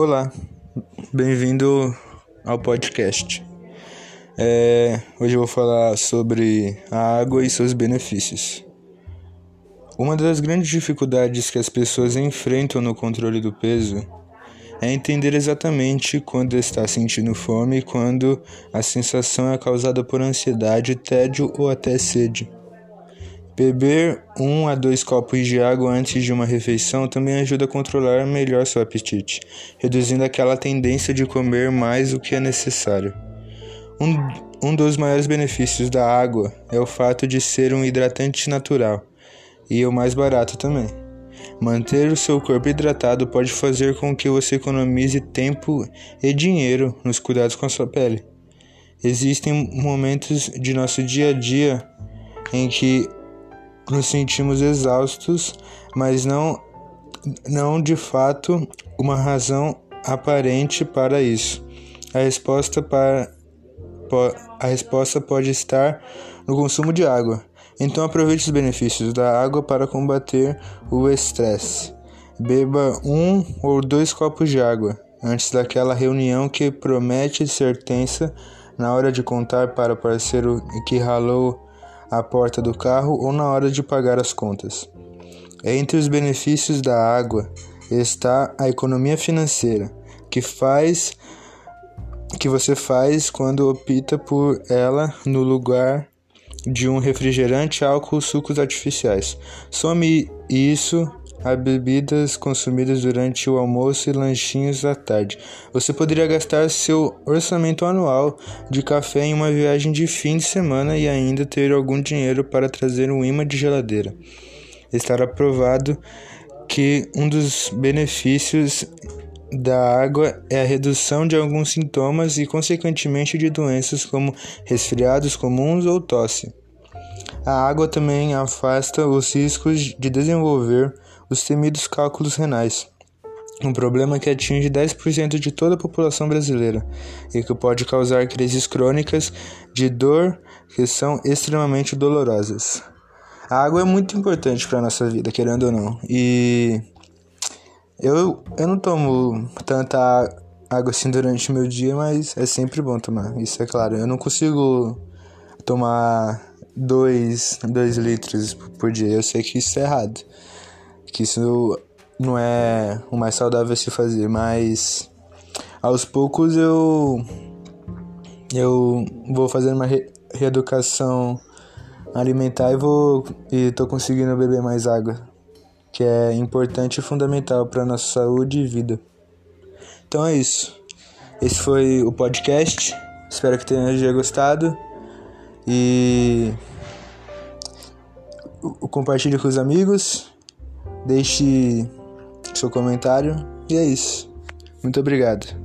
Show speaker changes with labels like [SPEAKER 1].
[SPEAKER 1] Olá, bem-vindo ao podcast. É, hoje eu vou falar sobre a água e seus benefícios. Uma das grandes dificuldades que as pessoas enfrentam no controle do peso é entender exatamente quando está sentindo fome e quando a sensação é causada por ansiedade, tédio ou até sede. Beber um a dois copos de água antes de uma refeição também ajuda a controlar melhor seu apetite, reduzindo aquela tendência de comer mais do que é necessário. Um, um dos maiores benefícios da água é o fato de ser um hidratante natural e o mais barato também. Manter o seu corpo hidratado pode fazer com que você economize tempo e dinheiro nos cuidados com a sua pele. Existem momentos de nosso dia a dia em que nos sentimos exaustos, mas não, não de fato uma razão aparente para isso. A resposta, para, a resposta pode estar no consumo de água. Então aproveite os benefícios da água para combater o estresse. Beba um ou dois copos de água antes daquela reunião que promete ser tensa na hora de contar para o parceiro que ralou à porta do carro ou na hora de pagar as contas. Entre os benefícios da água está a economia financeira, que faz que você faz quando opta por ela no lugar de um refrigerante, álcool, sucos artificiais. Some isso a bebidas consumidas durante o almoço e lanchinhos à tarde. Você poderia gastar seu orçamento anual de café em uma viagem de fim de semana e ainda ter algum dinheiro para trazer um imã de geladeira. Está provado que um dos benefícios da água é a redução de alguns sintomas e, consequentemente, de doenças como resfriados comuns ou tosse. A água também afasta os riscos de desenvolver os temidos cálculos renais, um problema que atinge 10% de toda a população brasileira e que pode causar crises crônicas de dor que são extremamente dolorosas. A água é muito importante para a nossa vida, querendo ou não, e eu, eu não tomo tanta água assim durante o meu dia, mas é sempre bom tomar, isso é claro. Eu não consigo tomar 2 litros por dia, eu sei que isso é errado que isso não é o mais saudável a se fazer, mas aos poucos eu eu vou fazendo uma re reeducação alimentar e vou e tô conseguindo beber mais água, que é importante e fundamental para nossa saúde e vida. Então é isso. Esse foi o podcast. Espero que tenha gostado e compartilhe com os amigos. Deixe seu comentário e é isso. Muito obrigado.